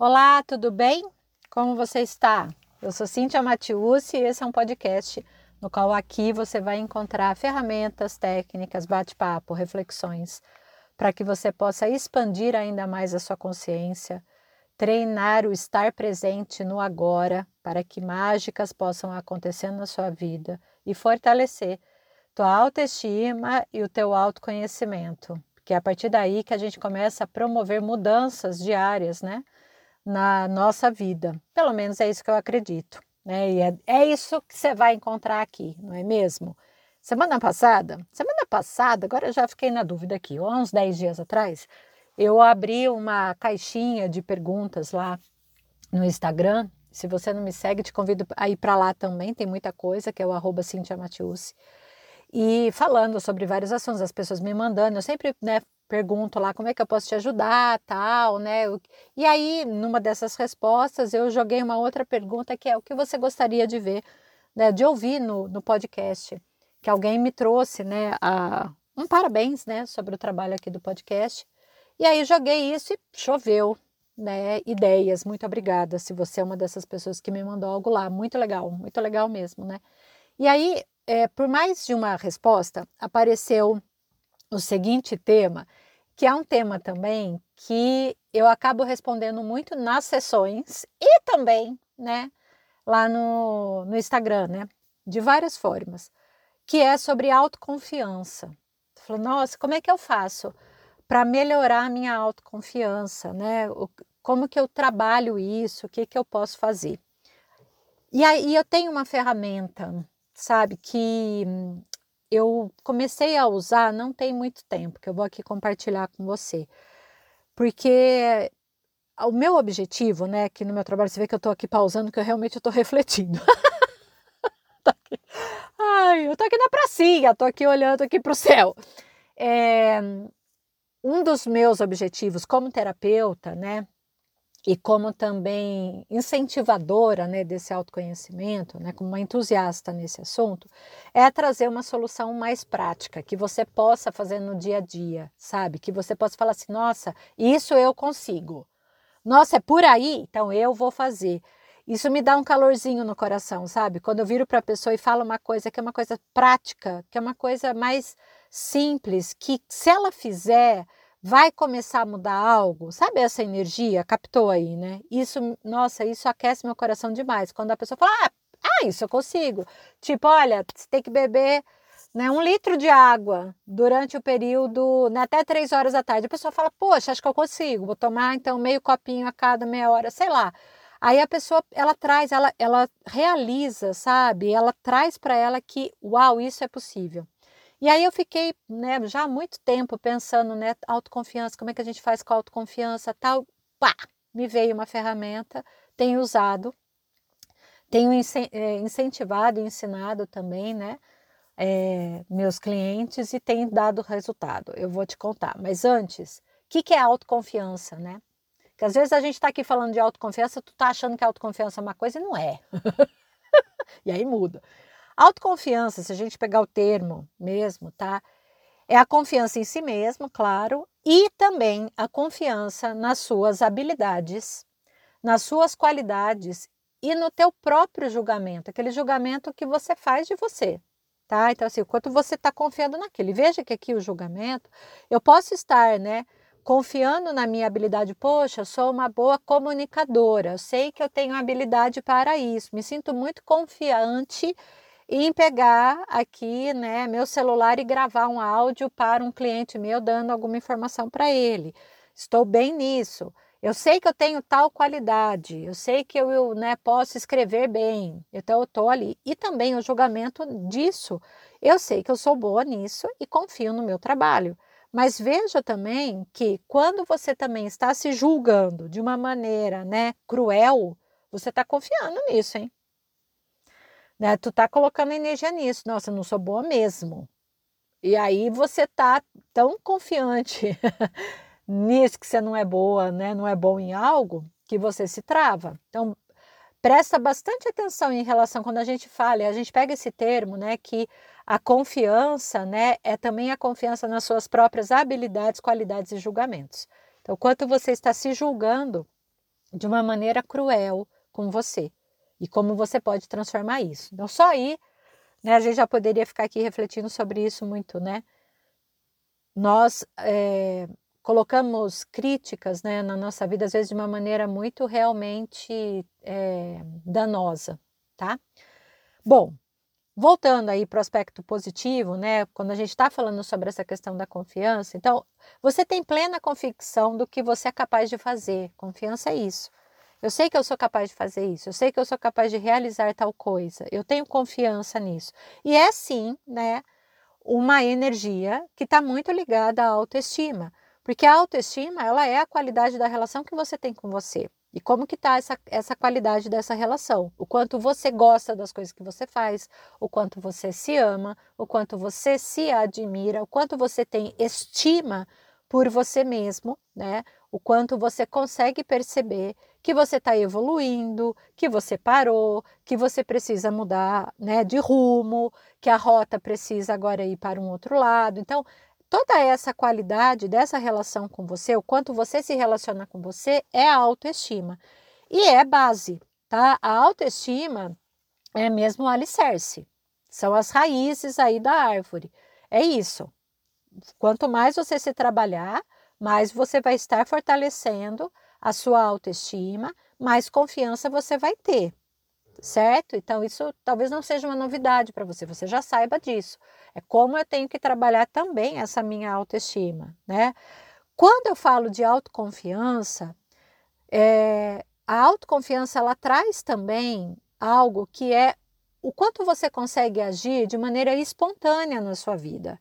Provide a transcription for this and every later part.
Olá, tudo bem? Como você está? Eu sou Cíntia Matiusi e esse é um podcast no qual aqui você vai encontrar ferramentas, técnicas, bate-papo, reflexões para que você possa expandir ainda mais a sua consciência, treinar o estar presente no agora para que mágicas possam acontecer na sua vida e fortalecer tua autoestima e o teu autoconhecimento, que é a partir daí que a gente começa a promover mudanças diárias, né? Na nossa vida. Pelo menos é isso que eu acredito. Né? E é, é isso que você vai encontrar aqui, não é mesmo? Semana passada, semana passada, agora eu já fiquei na dúvida aqui, há uns 10 dias atrás, eu abri uma caixinha de perguntas lá no Instagram. Se você não me segue, te convido a ir para lá também, tem muita coisa, que é o arroba Cintia. E falando sobre vários assuntos, as pessoas me mandando, eu sempre né, pergunto lá como é que eu posso te ajudar, tal, né? E aí, numa dessas respostas, eu joguei uma outra pergunta que é o que você gostaria de ver, né, de ouvir no, no podcast, que alguém me trouxe, né, a, um parabéns, né, sobre o trabalho aqui do podcast. E aí joguei isso e choveu, né, ideias. Muito obrigada se você é uma dessas pessoas que me mandou algo lá, muito legal, muito legal mesmo, né? E aí, é, por mais de uma resposta, apareceu o seguinte tema, que é um tema também que eu acabo respondendo muito nas sessões e também, né, lá no, no Instagram, né, de várias formas, que é sobre autoconfiança. Falei, nossa, como é que eu faço para melhorar a minha autoconfiança, né? O, como que eu trabalho isso? O que que eu posso fazer? E aí eu tenho uma ferramenta, sabe, que eu comecei a usar não tem muito tempo, que eu vou aqui compartilhar com você. Porque o meu objetivo, né, que no meu trabalho você vê que eu estou aqui pausando, que eu realmente estou refletindo. Ai, eu estou aqui na pracinha, estou aqui olhando aqui para o céu. É, um dos meus objetivos como terapeuta, né, e como também incentivadora né, desse autoconhecimento, né, como uma entusiasta nesse assunto, é trazer uma solução mais prática, que você possa fazer no dia a dia, sabe? Que você possa falar assim, nossa, isso eu consigo. Nossa, é por aí? Então eu vou fazer. Isso me dá um calorzinho no coração, sabe? Quando eu viro para a pessoa e falo uma coisa que é uma coisa prática, que é uma coisa mais simples, que se ela fizer, vai começar a mudar algo, sabe essa energia? Captou aí, né? Isso, nossa, isso aquece meu coração demais. Quando a pessoa fala, ah, ah isso eu consigo. Tipo, olha, você tem que beber né, um litro de água durante o período, né, até três horas da tarde. A pessoa fala, poxa, acho que eu consigo, vou tomar então meio copinho a cada meia hora, sei lá. Aí a pessoa, ela traz, ela, ela realiza, sabe? Ela traz para ela que, uau, isso é possível. E aí eu fiquei né, já há muito tempo pensando, né, autoconfiança, como é que a gente faz com autoconfiança, tal. Pá, me veio uma ferramenta, tenho usado, tenho eh, incentivado e ensinado também, né, é, meus clientes e tem dado resultado. Eu vou te contar. Mas antes, o que, que é autoconfiança, né? Porque às vezes a gente está aqui falando de autoconfiança, tu tá achando que autoconfiança é uma coisa e não é. e aí muda. Autoconfiança, se a gente pegar o termo mesmo, tá? É a confiança em si mesmo, claro, e também a confiança nas suas habilidades, nas suas qualidades e no teu próprio julgamento, aquele julgamento que você faz de você, tá? Então assim, quanto você está confiando naquele, veja que aqui o julgamento, eu posso estar, né, confiando na minha habilidade, poxa, sou uma boa comunicadora, eu sei que eu tenho habilidade para isso, me sinto muito confiante em pegar aqui, né, meu celular e gravar um áudio para um cliente meu dando alguma informação para ele. Estou bem nisso. Eu sei que eu tenho tal qualidade, eu sei que eu né, posso escrever bem, então eu estou ali. E também o julgamento disso. Eu sei que eu sou boa nisso e confio no meu trabalho. Mas veja também que quando você também está se julgando de uma maneira né, cruel, você está confiando nisso, hein? Né? Tu tá colocando energia nisso. Nossa, eu não sou boa mesmo. E aí você tá tão confiante nisso que você não é boa, né? Não é bom em algo que você se trava. Então, presta bastante atenção em relação quando a gente fala, a gente pega esse termo, né, que a confiança, né, é também a confiança nas suas próprias habilidades, qualidades e julgamentos. Então, quanto você está se julgando de uma maneira cruel com você e como você pode transformar isso. Então, só aí, né, a gente já poderia ficar aqui refletindo sobre isso muito, né? Nós é, colocamos críticas né, na nossa vida, às vezes de uma maneira muito realmente é, danosa, tá? Bom, voltando aí para o aspecto positivo, né? Quando a gente está falando sobre essa questão da confiança, então você tem plena convicção do que você é capaz de fazer. Confiança é isso. Eu sei que eu sou capaz de fazer isso, eu sei que eu sou capaz de realizar tal coisa, eu tenho confiança nisso. E é sim, né, uma energia que está muito ligada à autoestima. Porque a autoestima, ela é a qualidade da relação que você tem com você. E como que está essa, essa qualidade dessa relação? O quanto você gosta das coisas que você faz, o quanto você se ama, o quanto você se admira, o quanto você tem estima por você mesmo, né? O quanto você consegue perceber que você está evoluindo, que você parou, que você precisa mudar né, de rumo, que a rota precisa agora ir para um outro lado. Então, toda essa qualidade dessa relação com você, o quanto você se relaciona com você, é a autoestima. E é base, tá? A autoestima é mesmo o alicerce. São as raízes aí da árvore. É isso. Quanto mais você se trabalhar, mais você vai estar fortalecendo a sua autoestima, mais confiança você vai ter certo? Então, isso talvez não seja uma novidade para você, você já saiba disso. É como eu tenho que trabalhar também essa minha autoestima, né? Quando eu falo de autoconfiança, é, a autoconfiança ela traz também algo que é o quanto você consegue agir de maneira espontânea na sua vida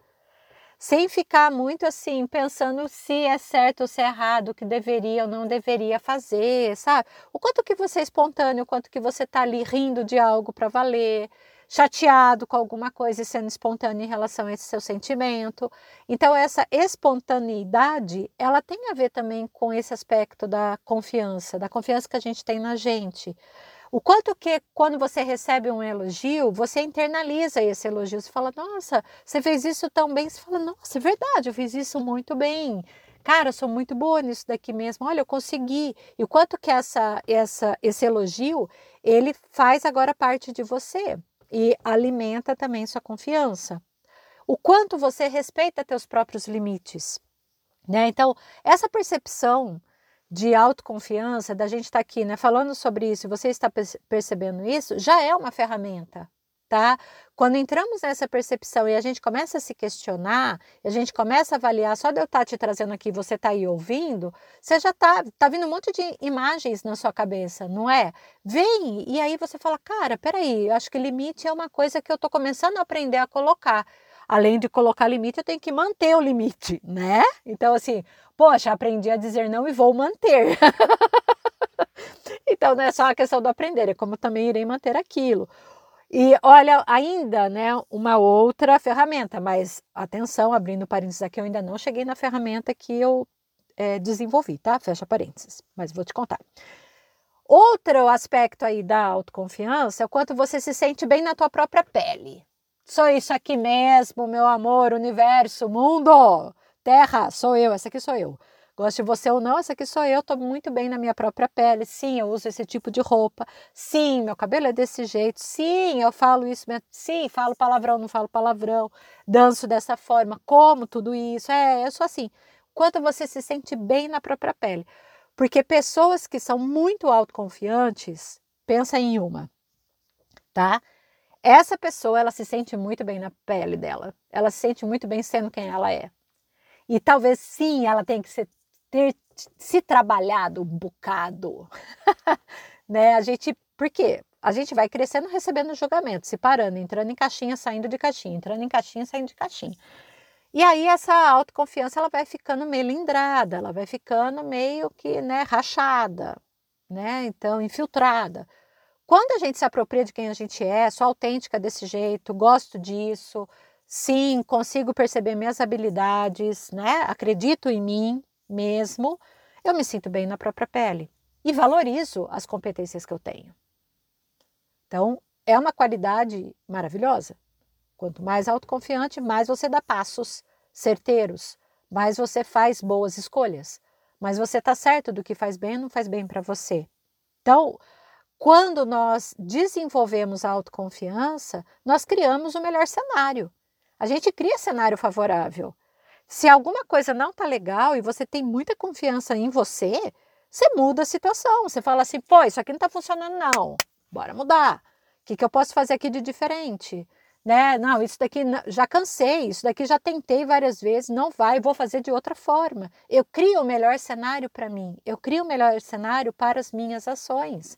sem ficar muito assim pensando se é certo ou se é errado, o que deveria ou não deveria fazer, sabe? O quanto que você é espontâneo, o quanto que você está ali rindo de algo para valer, chateado com alguma coisa e sendo espontâneo em relação a esse seu sentimento. Então essa espontaneidade, ela tem a ver também com esse aspecto da confiança, da confiança que a gente tem na gente. O quanto que quando você recebe um elogio, você internaliza esse elogio. Você fala, nossa, você fez isso tão bem. Você fala, nossa, é verdade, eu fiz isso muito bem. Cara, eu sou muito boa nisso daqui mesmo. Olha, eu consegui. E o quanto que essa, essa, esse elogio, ele faz agora parte de você e alimenta também sua confiança. O quanto você respeita teus próprios limites. Né? Então, essa percepção de autoconfiança, da gente estar tá aqui, né, falando sobre isso, você está percebendo isso, já é uma ferramenta, tá? Quando entramos nessa percepção e a gente começa a se questionar, a gente começa a avaliar, só de eu estar tá te trazendo aqui, você está aí ouvindo, você já está tá vindo um monte de imagens na sua cabeça, não é? Vem, e aí você fala, cara, peraí, acho que limite é uma coisa que eu estou começando a aprender a colocar além de colocar limite, eu tenho que manter o limite, né? Então, assim, poxa, aprendi a dizer não e vou manter. então, não é só a questão do aprender, é como também irei manter aquilo. E olha, ainda, né, uma outra ferramenta, mas atenção, abrindo parênteses aqui, eu ainda não cheguei na ferramenta que eu é, desenvolvi, tá? Fecha parênteses, mas vou te contar. Outro aspecto aí da autoconfiança é o quanto você se sente bem na tua própria pele. Sou isso aqui mesmo, meu amor, universo, mundo, terra, sou eu, essa aqui sou eu. Gosto de você ou não, essa aqui sou eu, estou muito bem na minha própria pele. Sim, eu uso esse tipo de roupa. Sim, meu cabelo é desse jeito. Sim, eu falo isso. Sim, falo palavrão, não falo palavrão. Danço dessa forma, como tudo isso. É, eu sou assim. Quanto você se sente bem na própria pele. Porque pessoas que são muito autoconfiantes, pensa em uma, tá? Essa pessoa, ela se sente muito bem na pele dela. Ela se sente muito bem sendo quem ela é. E talvez sim, ela tenha que ser, ter se trabalhado um bocado. né? A gente, por quê? A gente vai crescendo recebendo julgamento, se parando, entrando em caixinha, saindo de caixinha, entrando em caixinha, saindo de caixinha. E aí essa autoconfiança ela vai ficando melindrada, ela vai ficando meio que, né, rachada, né? Então, infiltrada. Quando a gente se apropria de quem a gente é, sou autêntica desse jeito, gosto disso, sim, consigo perceber minhas habilidades, né? Acredito em mim mesmo, eu me sinto bem na própria pele e valorizo as competências que eu tenho. Então, é uma qualidade maravilhosa. Quanto mais autoconfiante, mais você dá passos certeiros, mais você faz boas escolhas, mas você está certo do que faz bem ou não faz bem para você. Então, quando nós desenvolvemos a autoconfiança, nós criamos o melhor cenário. A gente cria cenário favorável. Se alguma coisa não está legal e você tem muita confiança em você, você muda a situação. Você fala assim, pô, isso aqui não está funcionando, não. Bora mudar. O que, que eu posso fazer aqui de diferente? Né? Não, isso daqui já cansei, isso daqui já tentei várias vezes, não vai, vou fazer de outra forma. Eu crio o melhor cenário para mim, eu crio o melhor cenário para as minhas ações.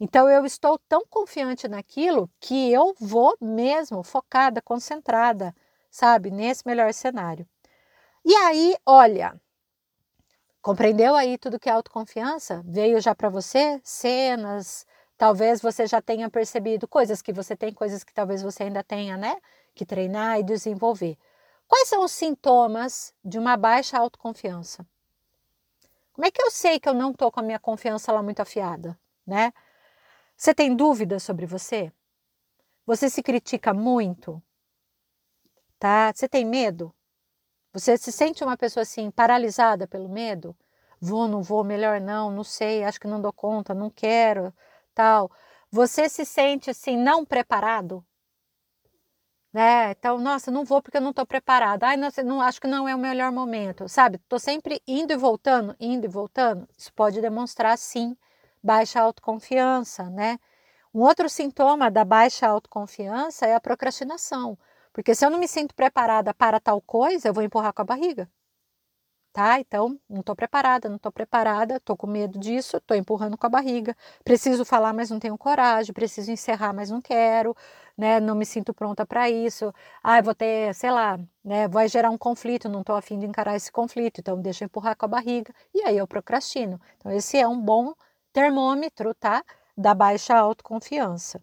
Então eu estou tão confiante naquilo que eu vou mesmo focada, concentrada, sabe, nesse melhor cenário. E aí, olha, compreendeu aí tudo que é autoconfiança? Veio já para você cenas, talvez você já tenha percebido coisas que você tem, coisas que talvez você ainda tenha, né, que treinar e desenvolver. Quais são os sintomas de uma baixa autoconfiança? Como é que eu sei que eu não estou com a minha confiança lá muito afiada, né? Você tem dúvidas sobre você? Você se critica muito? Tá? Você tem medo? Você se sente uma pessoa assim paralisada pelo medo? Vou, não vou, melhor não, não sei, acho que não dou conta, não quero, tal. Você se sente assim não preparado? Né? Então, nossa, não vou porque eu não estou preparada. Ai, nossa, não acho que não é o melhor momento, sabe? Estou sempre indo e voltando, indo e voltando. Isso pode demonstrar sim baixa autoconfiança, né? Um outro sintoma da baixa autoconfiança é a procrastinação, porque se eu não me sinto preparada para tal coisa, eu vou empurrar com a barriga. Tá? Então, não estou preparada, não estou preparada, estou com medo disso, estou empurrando com a barriga. Preciso falar, mas não tenho coragem. Preciso encerrar, mas não quero, né? Não me sinto pronta para isso. Ah, vou ter, sei lá, né? Vai gerar um conflito, não estou afim de encarar esse conflito, então deixa eu empurrar com a barriga. E aí eu procrastino. Então, esse é um bom termômetro, tá? Da baixa autoconfiança.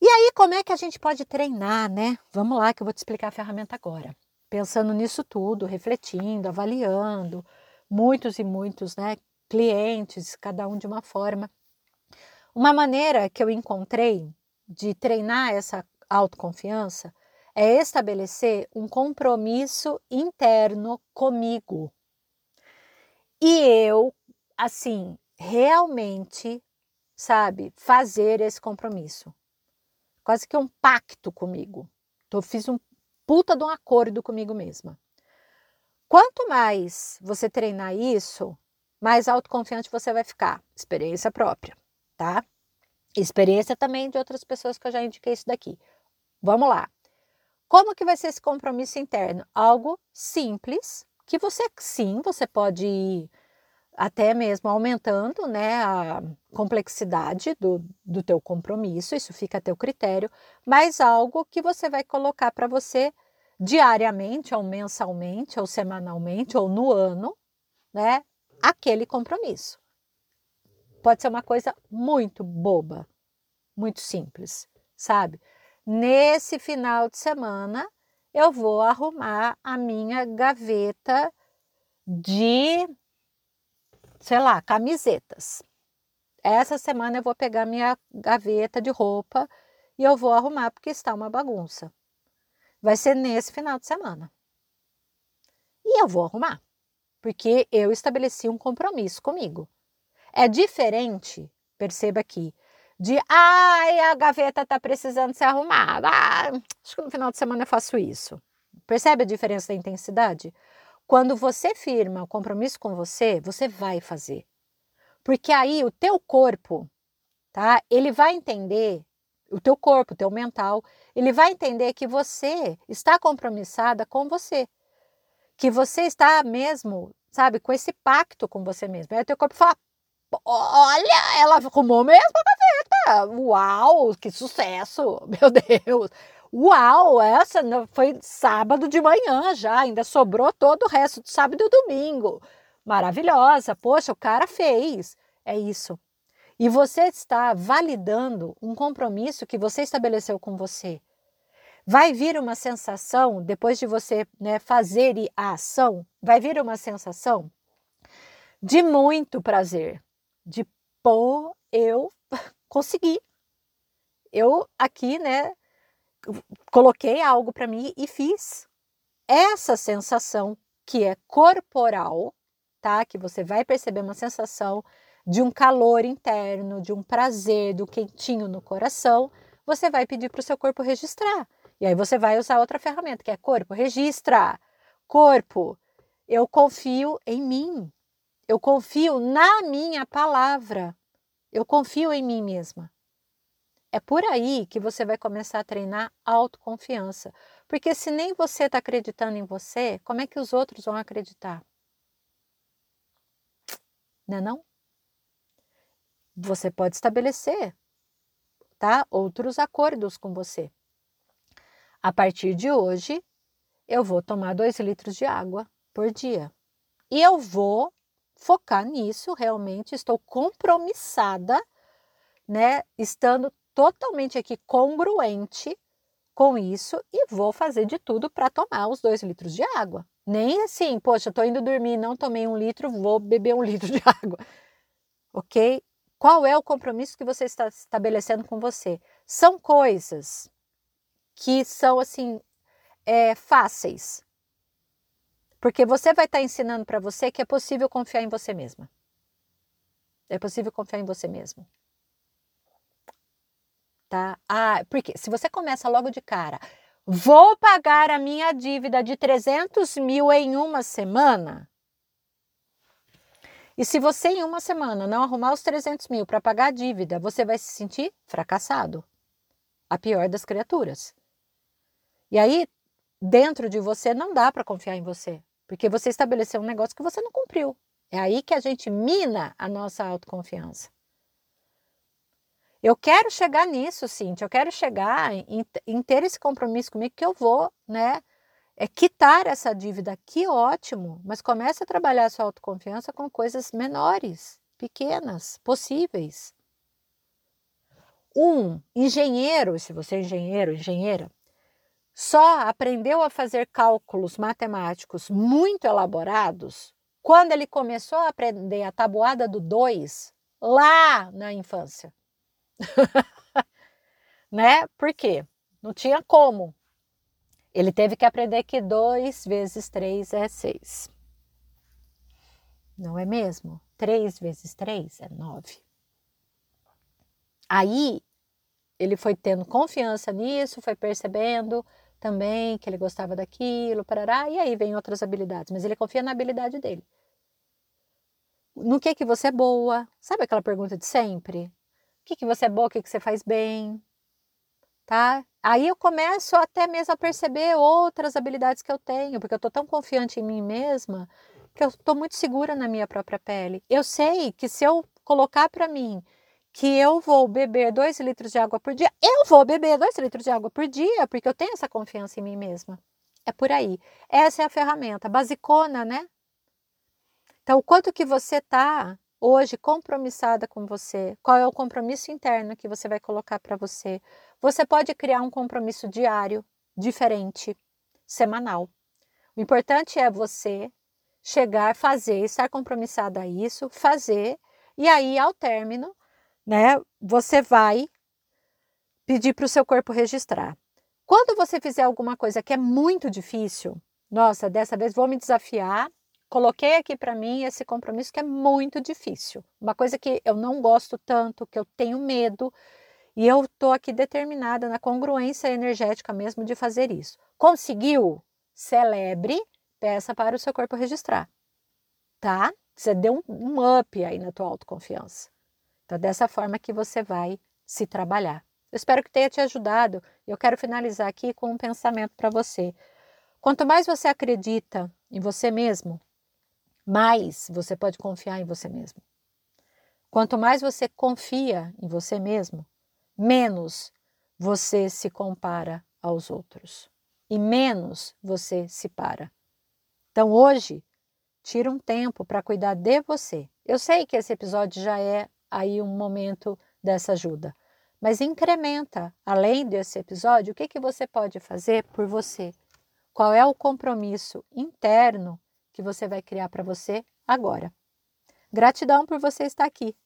E aí, como é que a gente pode treinar, né? Vamos lá, que eu vou te explicar a ferramenta agora. Pensando nisso tudo, refletindo, avaliando, muitos e muitos, né? Clientes, cada um de uma forma. Uma maneira que eu encontrei de treinar essa autoconfiança é estabelecer um compromisso interno comigo. E eu, assim, realmente, sabe, fazer esse compromisso. Quase que um pacto comigo. Eu fiz um puta de um acordo comigo mesma. Quanto mais você treinar isso, mais autoconfiante você vai ficar. Experiência própria, tá? Experiência também de outras pessoas que eu já indiquei isso daqui. Vamos lá. Como que vai ser esse compromisso interno? Algo simples, que você sim, você pode até mesmo aumentando né, a complexidade do, do teu compromisso, isso fica a teu critério, mas algo que você vai colocar para você diariamente, ou mensalmente, ou semanalmente, ou no ano, né, aquele compromisso. Pode ser uma coisa muito boba, muito simples, sabe? Nesse final de semana, eu vou arrumar a minha gaveta de sei lá, camisetas. Essa semana eu vou pegar minha gaveta de roupa e eu vou arrumar porque está uma bagunça. Vai ser nesse final de semana. E eu vou arrumar, porque eu estabeleci um compromisso comigo. É diferente, perceba aqui, de ai, a gaveta está precisando ser arrumada. Ah, acho que no final de semana eu faço isso. Percebe a diferença da intensidade? Quando você firma o compromisso com você, você vai fazer. Porque aí o teu corpo, tá? Ele vai entender, o teu corpo, o teu mental, ele vai entender que você está compromissada com você. Que você está mesmo, sabe, com esse pacto com você mesmo. Aí o teu corpo fala: Olha, ela arrumou mesmo a gaveta. Uau, que sucesso! Meu Deus! Uau, essa foi sábado de manhã já, ainda sobrou todo o resto do sábado e domingo. Maravilhosa, poxa, o cara fez. É isso. E você está validando um compromisso que você estabeleceu com você. Vai vir uma sensação, depois de você né, fazer a ação, vai vir uma sensação de muito prazer, de pô, eu consegui. Eu aqui, né, coloquei algo para mim e fiz. Essa sensação que é corporal, tá? Que você vai perceber uma sensação de um calor interno, de um prazer, do quentinho no coração, você vai pedir para o seu corpo registrar. E aí você vai usar outra ferramenta, que é corpo, registra. Corpo, eu confio em mim. Eu confio na minha palavra. Eu confio em mim mesma. É por aí que você vai começar a treinar autoconfiança. Porque se nem você está acreditando em você, como é que os outros vão acreditar? Não é não? Você pode estabelecer, tá? Outros acordos com você. A partir de hoje, eu vou tomar dois litros de água por dia. E eu vou focar nisso, realmente estou compromissada, né? Estando totalmente aqui congruente com isso e vou fazer de tudo para tomar os dois litros de água. Nem assim, poxa, estou indo dormir, não tomei um litro, vou beber um litro de água. Ok? Qual é o compromisso que você está estabelecendo com você? São coisas que são assim é, fáceis, porque você vai estar ensinando para você que é possível confiar em você mesma. É possível confiar em você mesmo tá? Ah, porque se você começa logo de cara, vou pagar a minha dívida de 300 mil em uma semana. E se você em uma semana não arrumar os 300 mil para pagar a dívida, você vai se sentir fracassado. A pior das criaturas. E aí, dentro de você, não dá para confiar em você. Porque você estabeleceu um negócio que você não cumpriu. É aí que a gente mina a nossa autoconfiança. Eu quero chegar nisso, Cintia, eu quero chegar em, em, ter esse compromisso comigo que eu vou, né? É quitar essa dívida, que ótimo, mas comece a trabalhar a sua autoconfiança com coisas menores, pequenas, possíveis. Um engenheiro, se você é engenheiro, engenheira, só aprendeu a fazer cálculos matemáticos muito elaborados quando ele começou a aprender a tabuada do 2 lá na infância. né? Por quê? Não tinha como. Ele teve que aprender que 2 vezes 3 é 6. Não é mesmo? 3 vezes 3 é 9. Aí ele foi tendo confiança nisso, foi percebendo também que ele gostava daquilo, parará, e aí vem outras habilidades, mas ele confia na habilidade dele. No que que você é boa? Sabe aquela pergunta de sempre? Que, que você é boa, o que, que você faz bem, tá? Aí eu começo até mesmo a perceber outras habilidades que eu tenho, porque eu estou tão confiante em mim mesma que eu estou muito segura na minha própria pele. Eu sei que se eu colocar para mim que eu vou beber dois litros de água por dia, eu vou beber dois litros de água por dia, porque eu tenho essa confiança em mim mesma. É por aí. Essa é a ferramenta, basicona, né? Então, o quanto que você tá hoje compromissada com você? Qual é o compromisso interno que você vai colocar para você? Você pode criar um compromisso diário, diferente, semanal. O importante é você chegar, fazer, estar compromissada a isso, fazer, e aí ao término, né, você vai pedir para o seu corpo registrar. Quando você fizer alguma coisa que é muito difícil, nossa, dessa vez vou me desafiar coloquei aqui para mim esse compromisso que é muito difícil. Uma coisa que eu não gosto tanto, que eu tenho medo, e eu estou aqui determinada na congruência energética mesmo de fazer isso. Conseguiu? Celebre, peça para o seu corpo registrar. Tá? Você deu um, up aí na tua autoconfiança. Então, dessa forma que você vai se trabalhar. Eu espero que tenha te ajudado. Eu quero finalizar aqui com um pensamento para você. Quanto mais você acredita em você mesmo, mais você pode confiar em você mesmo. Quanto mais você confia em você mesmo, menos você se compara aos outros e menos você se para. Então hoje, tira um tempo para cuidar de você. Eu sei que esse episódio já é aí um momento dessa ajuda, mas incrementa, além desse episódio, o que, que você pode fazer por você? Qual é o compromisso interno que você vai criar para você agora. Gratidão por você estar aqui.